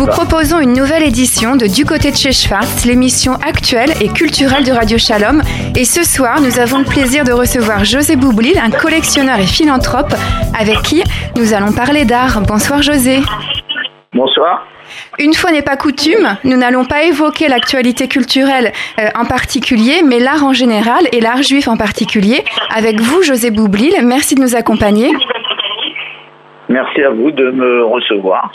vous proposons une nouvelle édition de Du côté de chez Schwartz, l'émission actuelle et culturelle de Radio Shalom. Et ce soir, nous avons le plaisir de recevoir José Boublil, un collectionneur et philanthrope, avec qui nous allons parler d'art. Bonsoir José. Bonsoir. Une fois n'est pas coutume, nous n'allons pas évoquer l'actualité culturelle euh, en particulier, mais l'art en général et l'art juif en particulier. Avec vous, José Boublil, merci de nous accompagner. Merci à vous de me recevoir.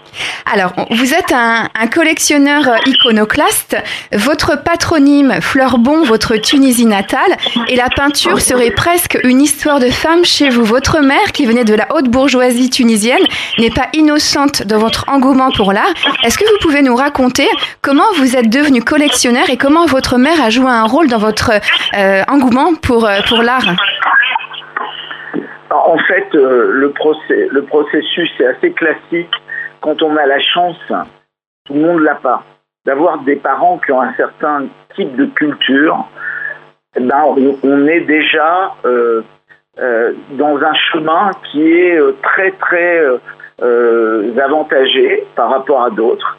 Alors, vous êtes un, collectionneur iconoclaste. Votre patronyme Fleurbon, votre Tunisie natale, et la peinture serait presque une histoire de femme chez vous. Votre mère, qui venait de la haute bourgeoisie tunisienne, n'est pas innocente dans votre engouement pour l'art. Est-ce que vous pouvez nous raconter comment vous êtes devenu collectionneur et comment votre mère a joué un rôle dans votre euh, engouement pour, euh, pour l'art? En fait, euh, le, processus est assez classique quand on a la chance, tout le monde l'a pas, d'avoir des parents qui ont un certain type de culture. Eh ben, on, est déjà euh, euh, dans un chemin qui est très très avantagé par rapport à d'autres.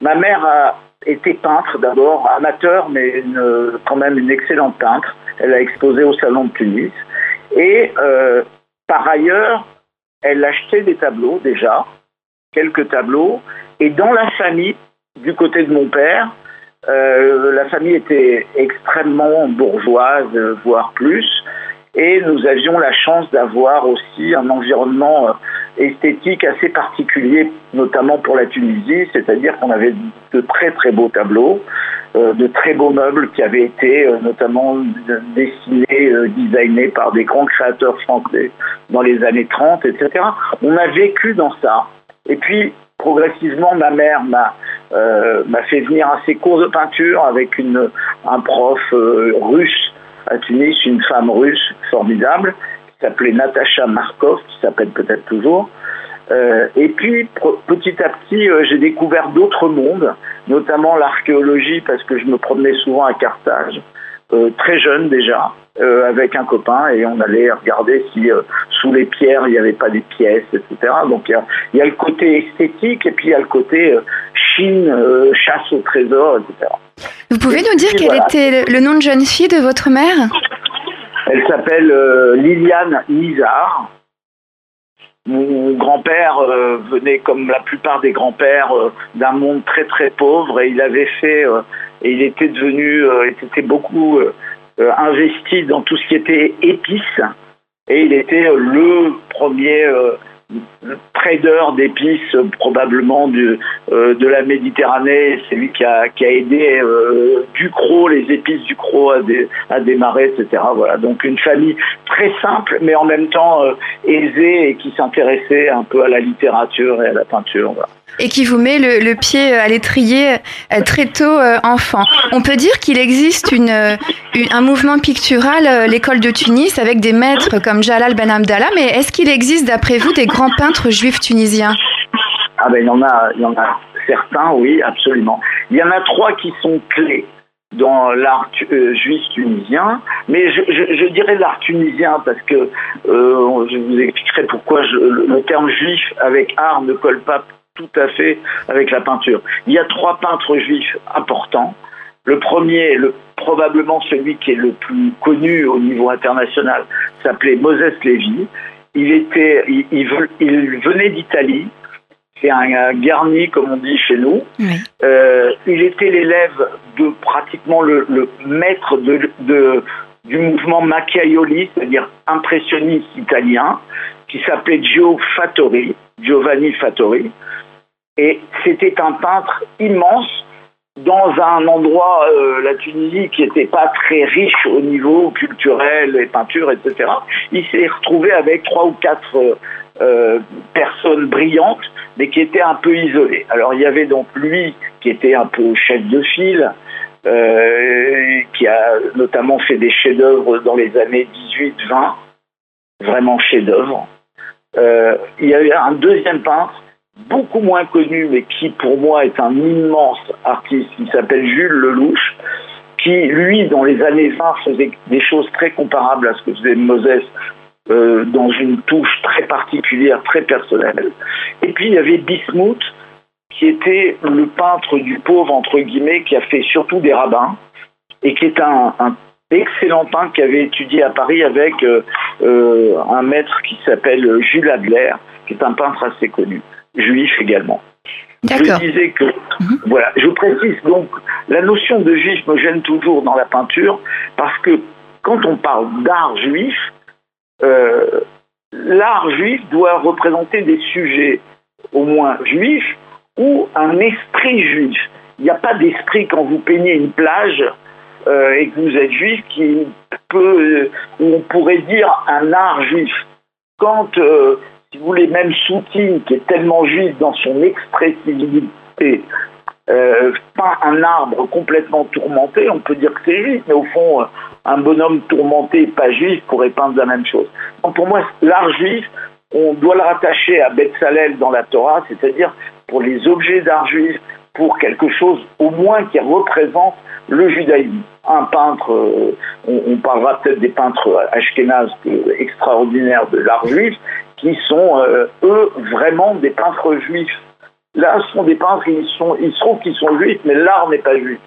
Ma mère a été peintre d'abord, amateur, mais quand même une excellente peintre. Elle a exposé au Salon de Tunis. Et par ailleurs, elle achetait des tableaux déjà, quelques tableaux, et dans la famille, du côté de mon père, euh, la famille était extrêmement bourgeoise, voire plus, et nous avions la chance d'avoir aussi un environnement euh, esthétique assez particulier, notamment pour la Tunisie, c'est-à-dire qu'on avait de très très beaux tableaux, euh, de très beaux meubles qui avaient été euh, notamment dessinés, designés par des grands créateurs français dans les années 30, etc. On a vécu dans ça. Et puis, progressivement, ma mère m'a fait venir à ses cours de peinture avec un prof russe à Tunis, une femme russe formidable, qui s'appelait Natacha Markov, qui s'appelle peut-être toujours, euh, et puis petit à petit, euh, j'ai découvert d'autres mondes, notamment l'archéologie, parce que je me promenais souvent à Carthage, euh, très jeune déjà, avec un copain, et on allait regarder si sous les pierres il n'y avait pas des pièces, etc. Donc il y, a, le côté esthétique, et puis il y a le côté Chine, chasse au trésor, etc. Vous pouvez nous dire quel était le nom de jeune fille de votre mère? Elle s'appelle Liliane Nizar. Mon grand-père euh, venait, comme la plupart des grands-pères, euh, d'un monde très très pauvre et il avait fait, euh, et il était devenu, il était beaucoup investi dans tout ce qui était épices. Et il était le premier trader d'épices probablement euh, de la Méditerranée. C'est lui qui a, aidé euh, Ducrot, les épices Ducrot à, à démarrer, etc. Voilà, donc une famille très simple, mais en même temps euh, aisée et qui s'intéressait un peu à la littérature et à la peinture et qui vous met le, pied à l'étrier euh, très tôt euh, enfant. On peut dire qu'il existe un mouvement pictural, euh, l'école de Tunis, avec des maîtres comme Jalal Ben Abdallah, mais est-ce qu'il existe d'après vous des grands peintres juifs tunisiens? Ah ben il y en a, il y en a certains, oui, absolument. Il y en a trois qui sont clés dans l'art juif tunisien, mais je, dirais l'art tunisien parce que je vous expliquerai pourquoi le terme juif avec art ne colle pas tout à fait avec la peinture. Il y a trois peintres juifs importants. Le premier, le, probablement celui qui est le plus connu au niveau international, s'appelait Moses Lévy. Il, était, il, venait d'Italie. C'est un, garni, comme on dit chez nous. Euh, il était l'élève de pratiquement le, maître de, du mouvement Macchiaioli, c'est-à-dire impressionniste italien, qui s'appelait Gio Fattori, Giovanni Fattori. Et c'était un peintre immense dans un endroit, euh, la Tunisie, qui n'était pas très riche au niveau culturel et peinture, etc. Il s'est retrouvé avec trois ou quatre euh, euh, personnes brillantes, mais qui étaient un peu isolées. Alors il y avait donc lui, qui était un peu chef de file, qui a notamment fait des chefs-d'œuvre dans les années 18-20, vraiment chefs-d'œuvre. il y avait un deuxième peintre beaucoup moins connu, mais qui pour moi est un immense artiste, qui s'appelle Jules Lelouch, qui lui, dans les années 20, faisait des choses très comparables à ce que faisait Moses, euh, dans une touche très particulière, très personnelle. Et puis il y avait Bismuth, qui était le peintre du pauvre, entre guillemets, qui a fait surtout des rabbins, et qui est un, excellent peintre qui avait étudié à Paris avec euh, euh, un maître qui s'appelle Jules Adler, qui est un peintre assez connu, juif également. Je disais que, mhm. voilà, je précise donc, la notion de juif me gêne toujours dans la peinture, parce que quand on parle d'art juif, euh, l'art juif doit représenter des sujets au moins juifs ou un esprit juif. Il n'y a pas d'esprit quand vous peignez une plage euh, et que vous êtes juif qui peut, on pourrait dire un art juif. Quand, euh, si vous voulez, même Soutine, qui est tellement juif dans son expressivité, euh, peint un arbre complètement tourmenté, on peut dire que c'est juif, mais au fond, un bonhomme tourmenté, pas juif, pourrait peindre la même chose. Donc pour moi, l'art juif, on doit le rattacher à Betzalel dans la Torah, c'est-à-dire pour les objets d'art juif, pour quelque chose au moins qui représente le judaïsme. Un peintre, euh, on, parlera peut-être des peintres ashkénazes extraordinaires de l'art juif, qui sont, euh, eux, vraiment des peintres juifs. Là, ce sont des peintres, ils, sont, ils se trouvent qu'ils sont juifs, mais l'art n'est pas juif.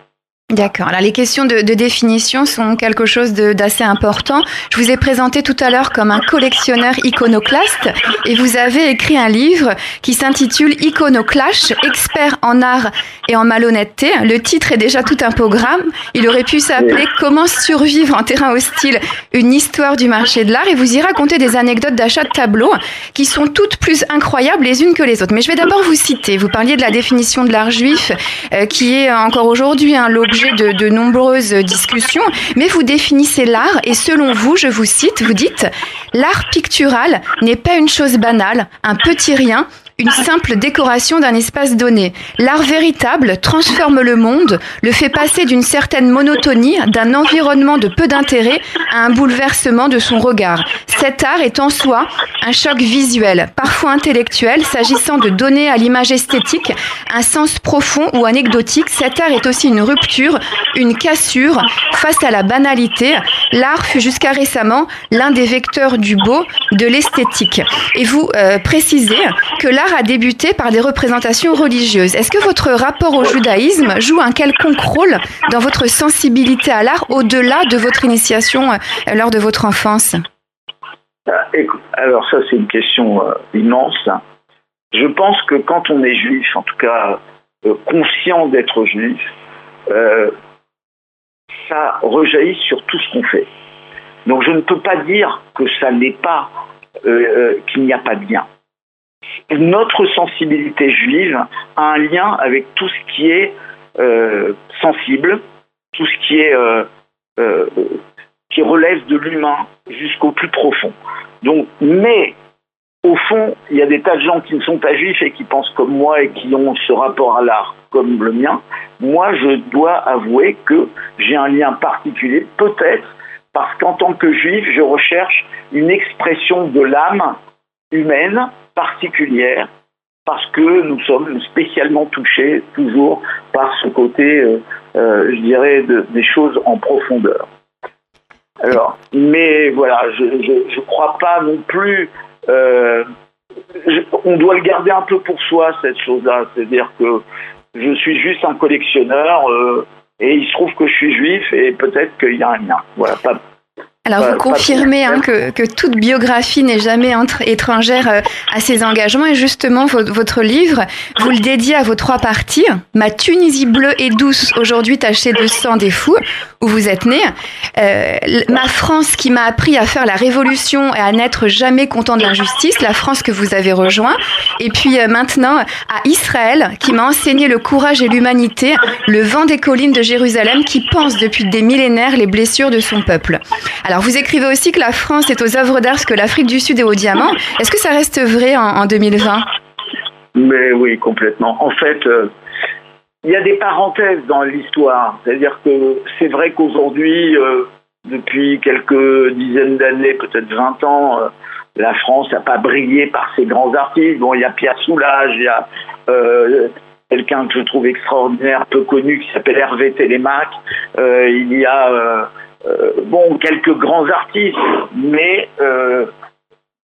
D'accord. Alors les questions de, définition sont quelque chose d'assez important. Je vous ai présenté tout à l'heure comme un collectionneur iconoclaste et vous avez écrit un livre qui s'intitule Iconoclash, expert en art et en malhonnêteté. Le titre est déjà tout un programme. Il aurait pu s'appeler Comment survivre en terrain hostile, une histoire du marché de l'art et vous y racontez des anecdotes d'achat de tableaux qui sont toutes plus incroyables les unes que les autres. Mais je vais d'abord vous citer. Vous parliez de la définition de l'art juif euh, qui est encore aujourd'hui un l'objet de, nombreuses discussions, mais vous définissez l'art et selon vous, je vous cite, vous dites, l'art pictural n'est pas une chose banale, un petit rien, une simple décoration d'un espace donné. L'art véritable transforme le monde, le fait passer d'une certaine monotonie, d'un environnement de peu d'intérêt à un bouleversement de son regard. Cet art est en soi un choc visuel, parfois intellectuel, s'agissant de donner à l'image esthétique un sens profond ou anecdotique. Cet art est aussi une rupture, une cassure face à la banalité. L'art fut jusqu'à récemment l'un des vecteurs du beau, de l'esthétique. Et vous euh, précisez que l'art a débuté par des représentations religieuses. Est-ce que votre rapport au judaïsme joue un quelconque rôle dans votre sensibilité à l'art au-delà de votre initiation euh, lors de votre enfance? Ah, Alors ça c'est une question euh, immense. Je pense que quand on est juif, en tout cas euh, conscient d'être juif, ça rejaillit sur tout ce qu'on fait. Donc je ne peux pas dire que ça n'est pas, qu'il n'y a pas de lien notre sensibilité juive a un lien avec tout ce qui est euh, sensible, tout ce qui est euh, euh, qui relève de l'humain jusqu'au plus profond. Donc, mais au fond, il y a des tas de gens qui ne sont pas juifs et qui pensent comme moi et qui ont ce rapport à l'art comme le mien. Moi, je dois avouer que j'ai un lien particulier, peut-être parce qu'en tant que juif, je recherche une expression de l'âme humaine particulière parce que nous sommes spécialement touchés toujours par ce côté, euh, euh, je dirais, des choses en profondeur. Alors, mais voilà, je ne crois pas non plus. Euh, on doit le garder un peu pour soi cette chose-là, c'est-à-dire que je suis juste un collectionneur et il se trouve que je suis juif et peut-être qu'il y a un lien. Voilà, pas, alors vous confirmez hein, que, que, toute biographie n'est jamais entre, étrangère euh, à ses engagements et justement votre, livre, vous le dédiez à vos trois parties. Ma Tunisie bleue et douce, aujourd'hui tachée de sang des fous, où vous êtes né. Euh, ma France qui m'a appris à faire la révolution et à n'être jamais content de l'injustice, la France que vous avez rejoint. Et puis euh, maintenant à Israël qui m'a enseigné le courage et l'humanité, le vent des collines de Jérusalem qui pense depuis des millénaires les blessures de son peuple. Alors vous écrivez aussi que la France est aux œuvres d'art ce que l'Afrique du Sud est au diamant. Est-ce que ça reste vrai en, 2020 Mais oui, complètement. En fait, euh, il y a des parenthèses dans l'histoire. C'est-à-dire que c'est vrai qu'aujourd'hui, euh, depuis quelques dizaines d'années, peut-être 20 ans, euh, la France n'a pas brillé par ses grands artistes. Bon, il y a Pierre Soulages, il y a quelqu'un que je trouve extraordinaire, peu connu, qui s'appelle Hervé Télémac. il y a euh, bon, quelques grands artistes, mais euh,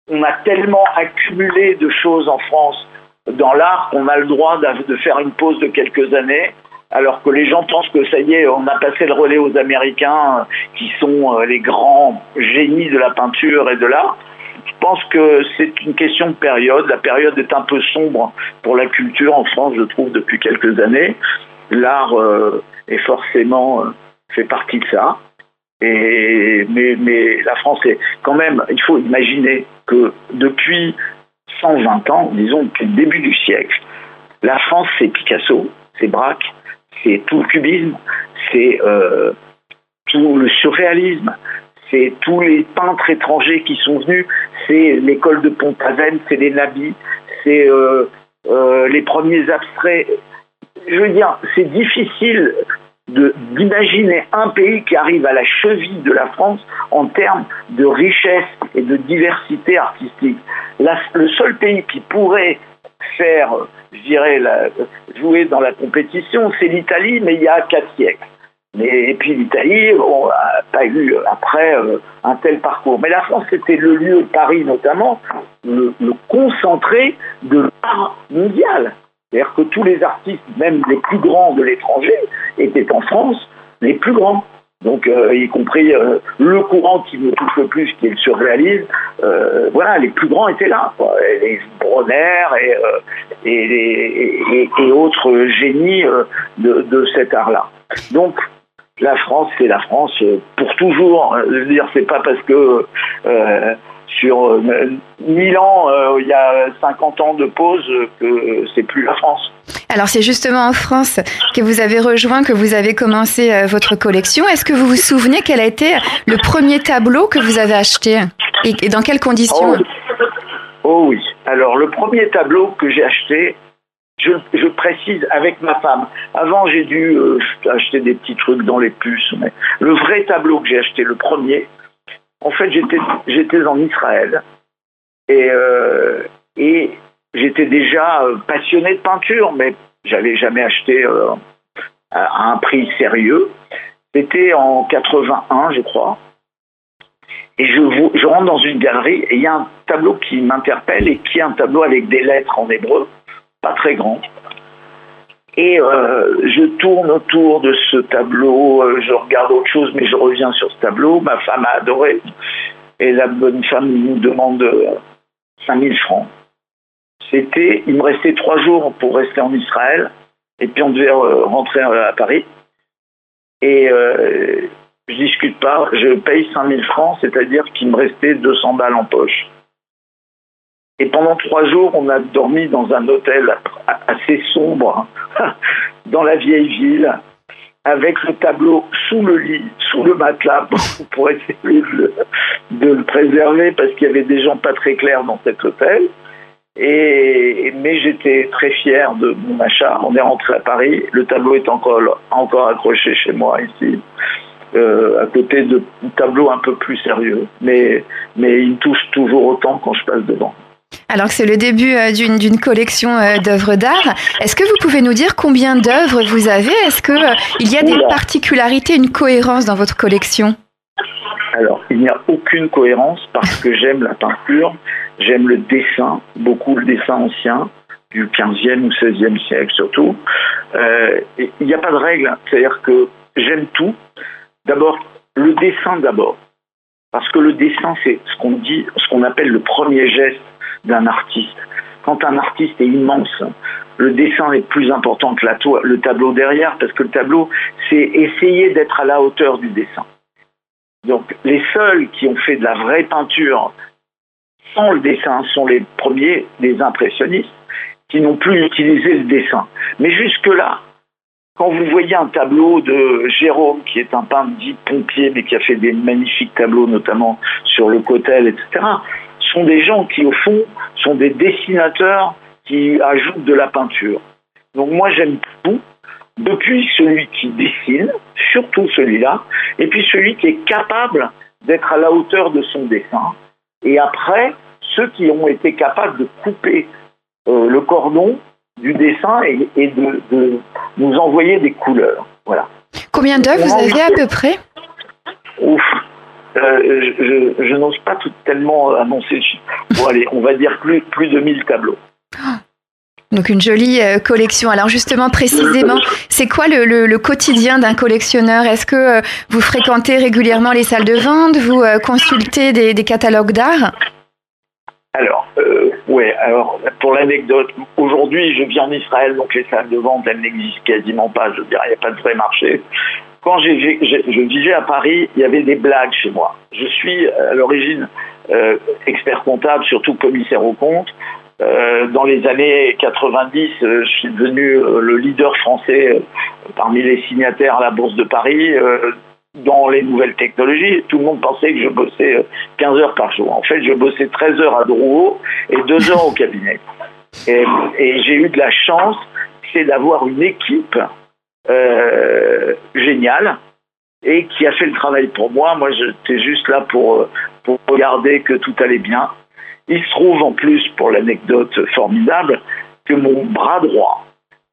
on a tellement accumulé de choses en France dans l'art qu'on a le droit de faire une pause de quelques années, alors que les gens pensent que ça y est, on a passé le relais aux Américains, qui sont les grands génies de la peinture et de l'art. Je pense que c'est une question de période. La période est un peu sombre pour la culture en France, je trouve, depuis quelques années. L'art est forcément fait partie de ça. Mais la France est quand même, il faut imaginer que depuis 120 ans, disons depuis le début du siècle, la France c'est Picasso, c'est Braque, c'est tout le cubisme, c'est euh, tout le surréalisme, c'est tous les peintres étrangers qui sont venus, c'est l'école de Pont-Aven, c'est les nabis, c'est euh, euh, les premiers abstraits. Je veux dire, c'est difficile d'imaginer un pays qui arrive à la cheville de la France en termes de richesse et de diversité artistique. le seul pays qui pourrait faire, je dirais, jouer dans la compétition, c'est l'Italie, mais il y a quatre siècles. et puis l'Italie, on n'a pas eu après euh, un tel parcours. Mais la France, c'était le lieu, Paris notamment, le concentré de l'art mondial. C'est-à-dire que tous les artistes, même les plus grands de l'étranger, étaient en France les plus grands. Donc, euh, y compris euh, le courant qui me touche le plus, qui est le surréalisme, euh, voilà, les plus grands étaient là. Les Bronner et, et, autres génies de, de, cet art-là. Donc, la France, c'est la France pour toujours. Je veux dire, c'est pas parce que sur 1000 euh, ans, euh, il y a 50 ans de pause, que c'est plus la France. Alors c'est justement en France que vous avez rejoint, que vous avez commencé euh, votre collection. Est-ce que vous vous souvenez quel a été le premier tableau que vous avez acheté et dans quelles conditions oh, oh, oui. Alors le premier tableau que j'ai acheté, je, précise avec ma femme. Avant j'ai dû acheter des petits trucs dans les puces, mais le vrai tableau que j'ai acheté, le premier, en fait, j'étais en Israël et, euh, j'étais déjà euh, passionné de peinture, mais j'avais jamais acheté euh, à un prix sérieux. C'était en 81, je crois. Et je, je rentre dans une galerie et il y a un tableau qui m'interpelle et qui est un tableau avec des lettres en hébreu, pas très grand. Et euh, je tourne autour de ce tableau, euh, je regarde autre chose, mais je reviens sur ce tableau. Ma femme a adoré. Et la bonne femme nous demande 5000 euh, francs. C'était, il me restait trois jours pour rester en Israël. Et puis on devait rentrer à Paris. Et je discute pas, je paye 5000 francs, c'est-à-dire qu'il me restait 200 balles en poche. Et pendant trois jours, on a dormi dans un hôtel assez sombre, dans la vieille ville, avec le tableau sous le lit, sous le matelas, pour essayer de le, préserver, parce qu'il y avait des gens pas très clairs dans cet hôtel. Et, mais j'étais très fier de mon achat. On est rentré à Paris. Le tableau est encore, encore accroché chez moi ici. Euh, à côté de tableaux un peu plus sérieux. Mais, mais il me touche toujours autant quand je passe devant. Alors que c'est le début euh, d'une collection euh, d'œuvres d'art, est-ce que vous pouvez nous dire combien d'œuvres vous avez? Est-ce qu'il euh, il y a des particularités, une cohérence dans votre collection? Alors, il n'y a aucune cohérence parce que j'aime la peinture, j'aime le dessin, beaucoup le dessin ancien, du 15e ou 16e siècle surtout. il n'y a pas de règle, c'est-à-dire que j'aime tout. D'abord, le dessin d'abord. Parce que le dessin, c'est ce qu'on dit, ce qu'on appelle le premier geste d'un artiste. Quand un artiste est immense, le dessin est plus important que la le tableau derrière, parce que le tableau, c'est essayer d'être à la hauteur du dessin. Donc les seuls qui ont fait de la vraie peinture sans le dessin sont les premiers, les impressionnistes, qui n'ont plus utilisé le dessin. Mais jusque-là, quand vous voyez un tableau de Jérôme, qui est un peintre dit pompier, mais qui a fait des magnifiques tableaux, notamment sur le Cotel, etc., sont des gens qui, au fond, sont des dessinateurs qui ajoutent de la peinture. Donc moi, j'aime tout, depuis celui qui dessine, surtout celui-là, et puis celui qui est capable d'être à la hauteur de son dessin, et après, ceux qui ont été capables de couper euh, le cordon du dessin et, de, nous envoyer des couleurs. Voilà. Combien d'œuvres vous avez à peu près? Ouf, euh, je, n'ose pas tout tellement annoncer. Bon, allez, on va dire plus, plus de 1000 tableaux. Donc une jolie euh, collection. Alors justement, précisément, c'est quoi le, quotidien d'un collectionneur? Est-ce que euh, vous fréquentez régulièrement les salles de vente? Vous euh, consultez des, catalogues d'art? Alors, ouais. Alors pour l'anecdote, aujourd'hui, je vis en Israël, donc les salles de vente, elles n'existent quasiment pas. Je veux dire, il n'y a pas de vrai marché. Quand je vivais à Paris, il y avait des blagues chez moi. Je suis à l'origine expert comptable, surtout commissaire aux comptes. Euh, dans les années 90, euh, je suis devenu euh, le leader français parmi les signataires à la Bourse de Paris dans les nouvelles technologies. Tout le monde pensait que je bossais 15 heures par jour. En fait, je bossais 13 heures à Drouot et 2 heures au cabinet. Et, j'ai eu de la chance, c'est d'avoir une équipe géniale et qui a fait le travail pour moi. Moi, j'étais juste là pour, pour regarder que tout allait bien. Il se trouve en plus, pour l'anecdote formidable, que mon bras droit,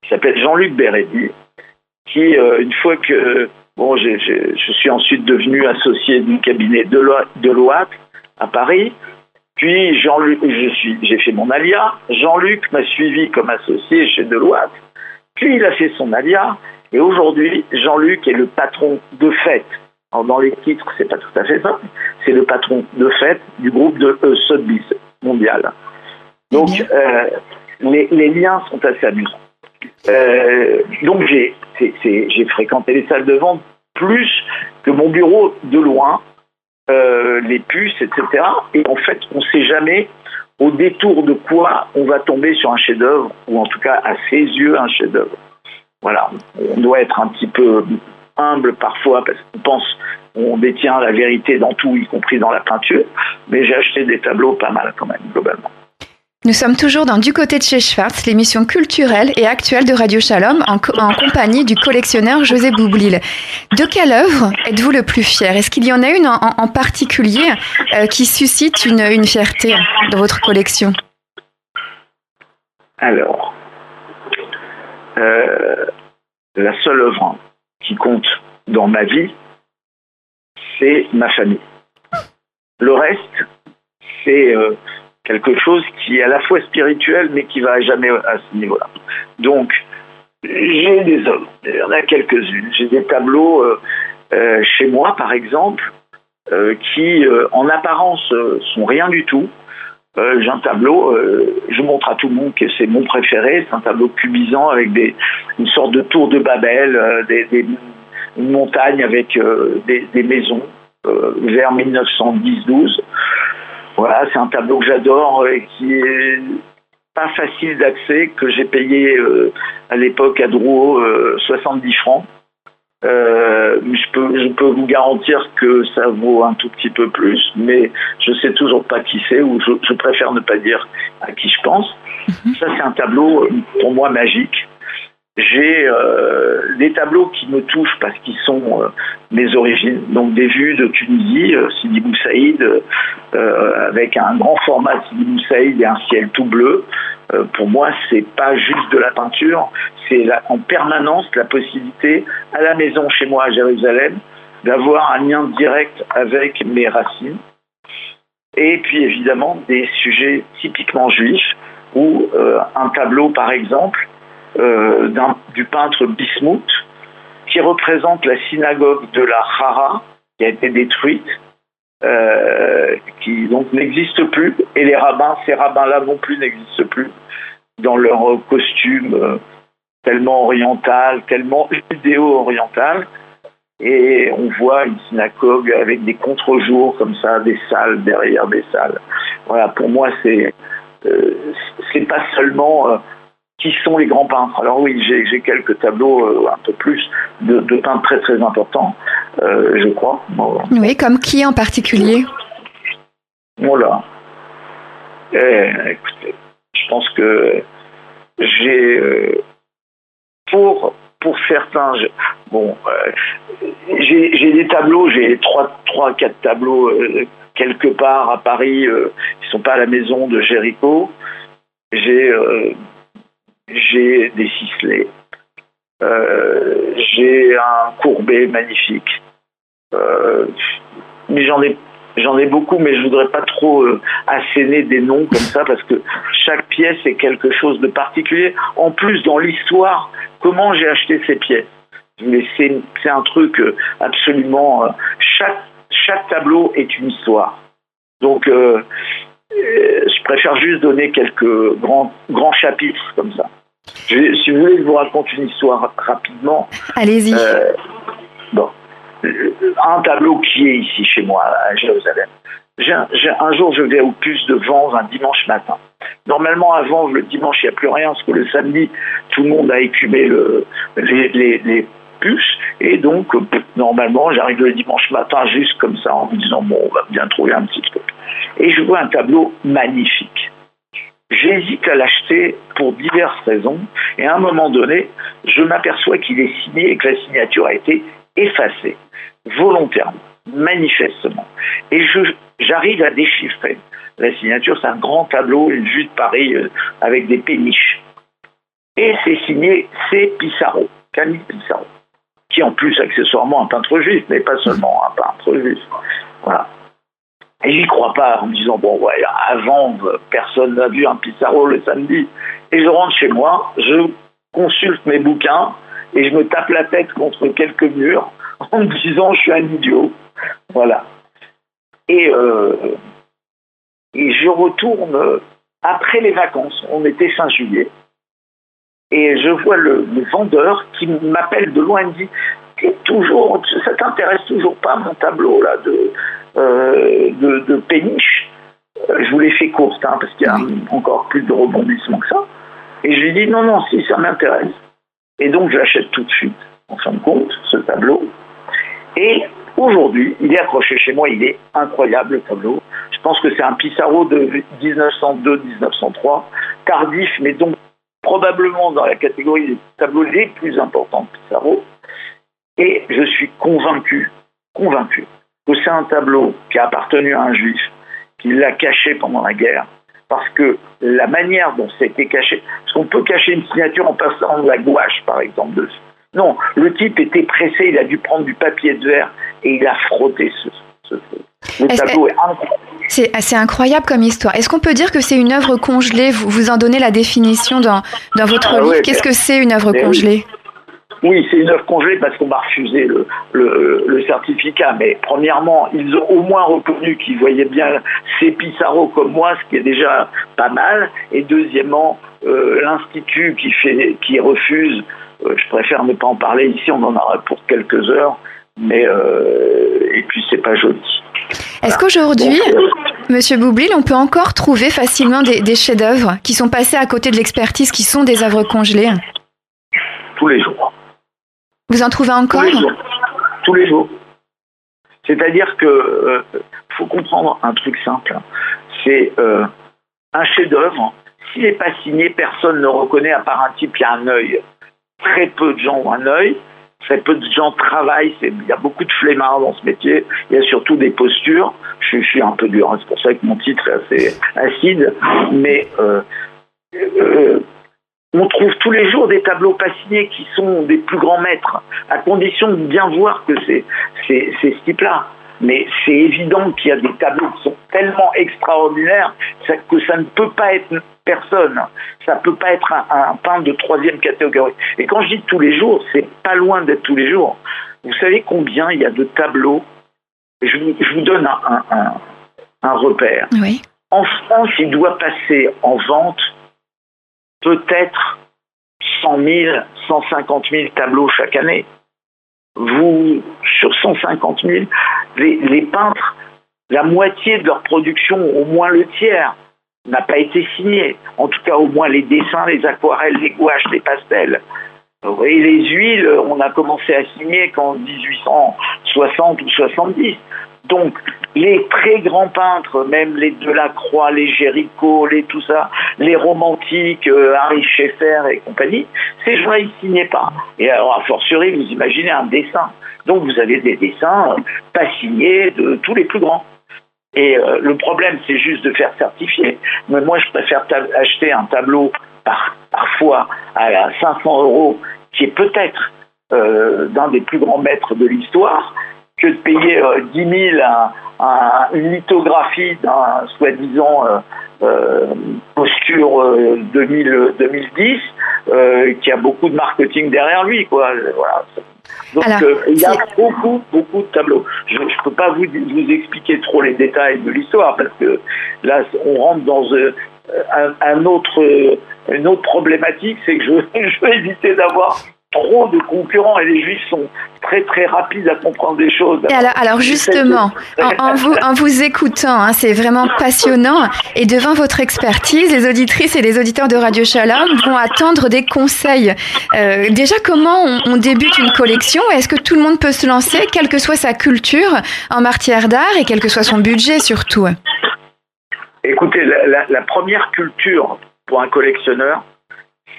qui s'appelle Jean-Luc Bérédy, qui, euh, une fois que bon, je suis ensuite devenu associé du cabinet de Deloitte à Paris, puis Jean-Luc, j'ai fait mon alia, Jean-Luc m'a suivi comme associé chez Deloitte, puis il a fait son alia, et aujourd'hui, Jean-Luc est le patron de fait. Alors dans les titres, c'est pas tout à fait ça, c'est le patron de fait du groupe de euh, Sotheby's mondiale. Donc, euh, les, liens sont assez amusants. Euh, donc, j'ai fréquenté les salles de vente plus que mon bureau de loin, euh, les puces, etc. Et en fait, on ne sait jamais au détour de quoi on va tomber sur un chef-d'œuvre, ou en tout cas à ses yeux un chef-d'œuvre. Voilà, on doit être un petit peu humble parfois parce qu'on pense on détient la vérité dans tout, y compris dans la peinture, mais j'ai acheté des tableaux pas mal quand même, globalement. Nous sommes toujours dans Du côté de chez Schwartz, l'émission culturelle et actuelle de Radio Shalom, en, compagnie du collectionneur José Boublil. De quelle œuvre êtes-vous le plus fier? Est-ce qu'il y en a une en, particulier euh, qui suscite une, fierté dans votre collection? Alors, euh, la seule œuvre qui compte dans ma vie, c'est ma famille. Le reste, c'est euh, quelque chose qui est à la fois spirituel, mais qui va jamais à ce niveau-là. Donc, j'ai des œuvres, il y en a quelques-unes. J'ai des tableaux euh, chez moi, par exemple, qui, en apparence, sont rien du tout. J'ai un tableau, je montre à tout le monde que c'est mon préféré, c'est un tableau cubisant avec des, une sorte de tour de Babel, des, une montagne avec euh, des, maisons euh, vers 1910-12. Voilà, c'est un tableau que j'adore et qui est pas facile d'accès, que j'ai payé euh, à l'époque à Drouot 70 francs. Je, peux, je peux vous garantir que ça vaut un tout petit peu plus, mais je sais toujours pas qui c'est ou je, préfère ne pas dire à qui je pense. Mhm. Ça, c'est un tableau pour moi magique j'ai euh, des tableaux qui me touchent parce qu'ils sont euh, mes origines. Donc des vues de Tunisie, euh, Sidi Boussaïd, euh, avec un grand format Sidi Boussaïd et un ciel tout bleu. Pour moi, c'est pas juste de la peinture, c'est en permanence la possibilité à la maison chez moi à Jérusalem d'avoir un lien direct avec mes racines. Et puis évidemment des sujets typiquement juifs, ou un tableau par exemple euh, du peintre Bismuth, qui représente la synagogue de la Hara, qui a été détruite, euh, qui donc n'existe plus, et les rabbins, ces rabbins-là non plus n'existent plus dans leur costume euh, tellement oriental, tellement judéo-oriental. Et on voit une synagogue avec des contre-jours comme ça, des salles derrière des salles. Voilà, pour moi, c'est c'est pas seulement qui sont les grands peintres. Alors oui, j'ai quelques tableaux euh, un peu plus de, peintres très très importants, euh, je crois. Oui, comme qui en particulier? Voilà. Eh, écoutez, je pense que j'ai euh, pour pour certains, bon, j'ai des tableaux, j'ai trois trois quatre tableaux quelque part à Paris, qui sont pas à la maison de Géricault. J'ai j'ai des ciselés, euh, j'ai un courbé magnifique. Euh, j'en ai J'en ai beaucoup, mais je voudrais pas trop euh, asséner des noms comme ça parce que chaque pièce est quelque chose de particulier. En plus, dans l'histoire, comment j'ai acheté ces pièces? Mais c'est un truc absolument. Chaque chaque tableau est une histoire. Donc, je préfère juste donner quelques grands grands chapitres comme ça. si vous voulez, je vous raconte une histoire rapidement. Allez-y. bon un tableau qui est ici chez moi à Jérusalem. un, jour, je vais au puce de vent un dimanche matin. Normalement, avant, le dimanche, il n'y a plus rien, parce que le samedi, tout le monde a écumé les, puces. Et donc, normalement, j'arrive le dimanche matin juste comme ça, en me disant, bon, on va bien trouver un petit truc. Et je vois un tableau magnifique. J'hésite à l'acheter pour diverses raisons. Et à un moment donné, je m'aperçois qu'il est signé et que la signature a été effacée volontairement, manifestement. Et j'arrive à déchiffrer. La signature, c'est un grand tableau, une vue de Paris euh, avec des péniches. Et c'est signé C. Pissarro, Camille Pissarro, en plus accessoirement un peintre juif, mais pas seulement un peintre juif. Voilà. Et j'y crois pas en me disant, bon, ouais, avant, personne n'a vu un Pissarro le samedi. Et je rentre chez moi, je consulte mes bouquins et je me tape la tête contre quelques murs en me disant je suis un idiot. Voilà. Et, euh, et je retourne après les vacances. On était fin juillet. Et je vois le, vendeur qui m'appelle de loin et me dit toujours, ça t'intéresse toujours pas mon tableau là de, euh, de, péniche euh, Je vous l'ai fait courte hein, parce qu'il y a encore plus de rebondissements que ça. Et je lui dis non, non, si ça m'intéresse. Et donc je l'achète tout de suite, en fin de compte, ce tableau. Et aujourd'hui, il est accroché chez moi, il est incroyable le tableau. Je pense que c'est un Pissarro de 1902-1903, tardif, mais donc probablement dans la catégorie des tableaux les plus importants de Pissarro. Et je suis convaincu, convaincu, que c'est un tableau qui a appartenu à un juif, qui l'a caché pendant la guerre, parce que la manière dont c'était caché, parce qu'on peut cacher une signature en passant de la gouache, par exemple, dessus. Non, le type était pressé, il a dû prendre du papier de verre et il a frotté ce, Le tableau est incroyable. C'est assez incroyable comme histoire. Est-ce qu'on peut dire que c'est une œuvre congelée? Vous, vous en donnez la définition dans, dans votre ah livre. Qu'est-ce que c'est une œuvre congelée? Oui. c'est une œuvre congelée parce qu'on m'a refusé le, le, certificat. Mais premièrement, ils ont au moins reconnu qu'ils voyaient bien ces Pissarro comme moi, ce qui est déjà pas mal. Et deuxièmement, euh, l'institut qui, fait, qui refuse euh, je préfère ne pas en parler ici, on en aura pour quelques heures, mais euh, et puis c'est pas joli. Est-ce qu'aujourd'hui, euh, Monsieur Boublil, on peut encore trouver facilement des, chefs-d'œuvre qui sont passés à côté de l'expertise, qui sont des œuvres congelées Tous les jours. Vous en trouvez encore Tous les jours. C'est-à-dire que faut comprendre un truc simple. C'est un chef-d'œuvre. S'il n'est pas signé, personne ne reconnaît à part un type qui a un œil très peu de gens ont un œil, très peu de gens travaillent, il y a beaucoup de flemmards dans ce métier, il y a surtout des postures, je, suis un peu dur, hein, c'est pour ça que mon titre est assez acide, mais euh, euh, on trouve tous les jours des tableaux pas qui sont des plus grands maîtres, à condition de bien voir que c'est ce type-là. Mais c'est évident qu'il y a des tableaux qui sont tellement extraordinaires que ça ne peut pas être personne. Ça ne peut pas être un, peintre de troisième catégorie. Et quand je dis tous les jours, c'est pas loin d'être tous les jours. Vous savez combien il y a de tableaux? Je vous, donne un, repère. En France, il doit passer en vente peut-être 100 000, 150 000 tableaux chaque année. Vous, sur 150 000, les peintres, la moitié de leur production, au moins le tiers, n'a pas été signé. En tout cas, au moins les dessins, les aquarelles, les gouaches, les pastels. Et les huiles, on a commencé à signer qu'en 1860 ou 70. Donc, les très grands peintres, même les Delacroix, les Géricault, les tout ça, les romantiques, euh, Harry Schaeffer et compagnie, ces gens-là, ils signaient pas. Et alors, a fortiori, vous imaginez un dessin. Donc, vous avez des dessins pas signés de tous les plus grands. Et euh, le problème, c'est juste de faire certifier. Mais moi, je préfère acheter un tableau par, parfois à 500 euros, qui est peut-être euh, d'un des plus grands maîtres de l'histoire, que de payer 10 000 à, une lithographie d'un soi-disant posture 2010 qui a beaucoup de marketing derrière lui. Quoi. Voilà. Donc il y a beaucoup, beaucoup de tableaux. Je ne peux pas vous, vous expliquer trop les détails de l'histoire parce que là, on rentre dans un, autre, une autre problématique, c'est que je, je veux éviter d'avoir trop de concurrents et les juifs sont très très rapides à comprendre des choses. alors, alors, justement, en, vous, en vous écoutant, hein, c'est vraiment passionnant et devant votre expertise, les auditrices et les auditeurs de Radio Shalom vont attendre des conseils. Euh, déjà, comment on, débute une collection? Est-ce que tout le monde peut se lancer, quelle que soit sa culture en matière d'art et quel que soit son budget surtout? Écoutez, la, la première culture pour un collectionneur,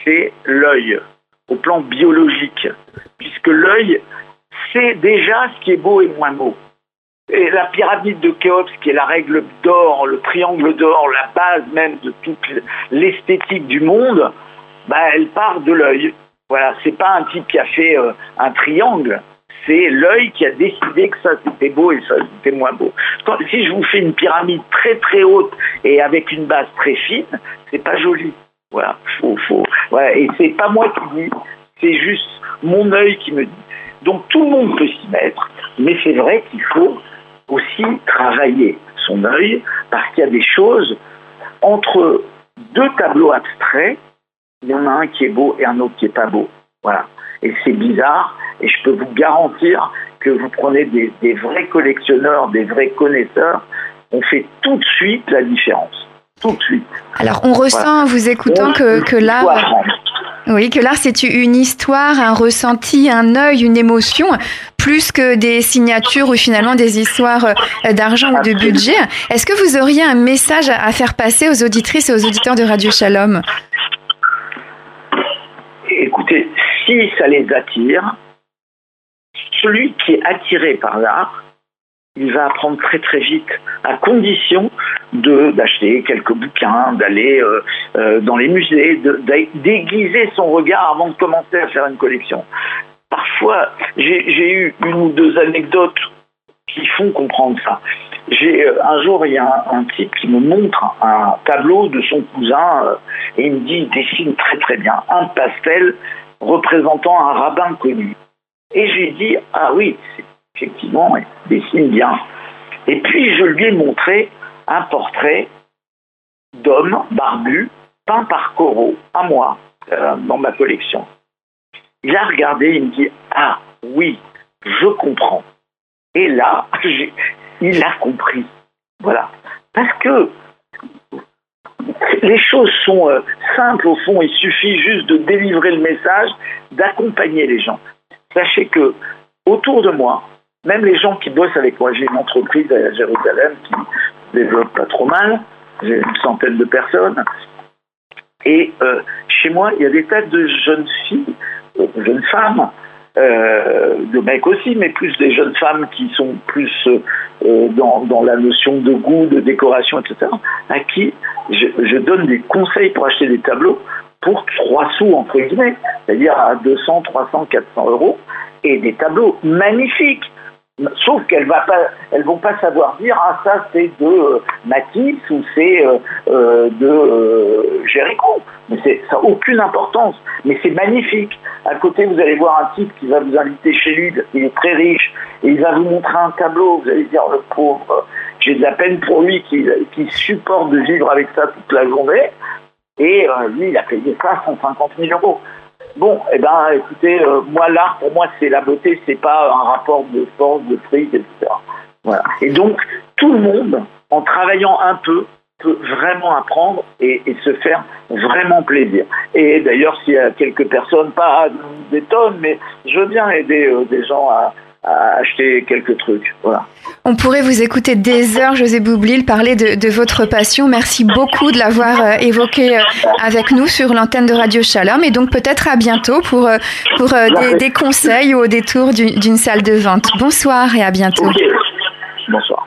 c'est l'œil au plan biologique, puisque l'œil sait déjà ce qui est beau et moins beau. Et la pyramide de Khéops, qui est la règle d'or, le triangle d'or, la base même de toute l'esthétique du monde, bah, elle part de l'œil. Voilà, c'est pas un type qui a fait euh, un triangle, c'est l'œil qui a décidé que ça c'était beau et ça c'était moins beau. si je vous fais une pyramide très très haute et avec une base très fine, c'est pas joli. Voilà, faut, faut, voilà. Et c'est pas moi qui dis, c'est juste mon œil qui me dit. Donc tout le monde peut s'y mettre, mais c'est vrai qu'il faut aussi travailler son œil parce qu'il y a des choses entre deux tableaux abstraits, il y en a un qui est beau et un autre qui est pas beau. Voilà. Et c'est bizarre, et je peux vous garantir que vous prenez des, des vrais collectionneurs, des vrais connaisseurs, on fait tout de suite la différence tout de suite. Alors on ressent en vous écoutant que, que l'art, oui, que l'art c'est une histoire, un ressenti, un œil, une émotion, plus que des signatures ou finalement des histoires euh, d'argent ou de budget. Est-ce que vous auriez un message à faire passer aux auditrices et aux auditeurs de Radio Shalom? Écoutez, si ça les attire, celui qui est attiré par l'art, il va apprendre très très vite, à condition de d'acheter quelques bouquins, d'aller euh, euh, dans les musées, d'aiguiser son regard avant de commencer à faire une collection. Parfois, j'ai eu une ou deux anecdotes qui font comprendre ça. J'ai euh, un jour, il y a un, type qui me montre un tableau de son cousin et il me dit, il dessine très très bien un pastel représentant un rabbin connu. Et j'ai dit, ah oui, effectivement, il dessine bien. Et puis je lui ai montré un portrait d'homme barbu peint par Corot, à moi, euh, dans ma collection. Il a regardé, il me dit Ah oui, je comprends. Et là, il a compris. Voilà. Parce que les choses sont euh, simples au fond, il suffit juste de délivrer le message, d'accompagner les gens. Sachez que autour de moi, même les gens qui bossent avec moi, j'ai une entreprise à Jérusalem qui développe pas trop mal, j'ai une centaine de personnes. Et euh, chez moi, il y a des tas de jeunes filles, euh, jeunes femmes, euh, de mecs aussi, mais plus des jeunes femmes qui sont plus dans, dans, la notion de goût, de décoration, etc., à qui je, je, donne des conseils pour acheter des tableaux pour 3 sous, entre guillemets, c'est-à-dire à 200, 300, 400 euros, et des tableaux magnifiques Sauf qu'elles ne vont pas savoir dire ah ça c'est de euh, Matisse ou c'est euh, euh, de Jéricho. Mais ça n'a aucune importance. Mais c'est magnifique. À côté, vous allez voir un type qui va vous inviter chez lui, il est très riche, et il va vous montrer un tableau. Vous allez dire le pauvre, j'ai de la peine pour lui qui supporte de vivre avec ça toute la journée. Et lui, il a payé ça 150 000 euros. Bon, eh ben, écoutez, euh, moi l'art pour moi c'est la beauté, c'est pas un rapport de force, de fric, etc. Voilà. Et donc tout le monde, en travaillant un peu, peut vraiment apprendre et, se faire vraiment plaisir. Et d'ailleurs, s'il y a quelques personnes, pas des tonnes, mais je veux bien aider euh, des gens à, acheter quelques trucs. Voilà. On pourrait vous écouter des heures, José Boublil, parler de, votre passion. Merci beaucoup de l'avoir euh, évoqué euh, avec nous sur l'antenne de Radio Shalom. Et donc peut-être à bientôt pour, euh, pour des, conseils ou au détour d'une salle de vente. Bonsoir et à bientôt. Bonsoir.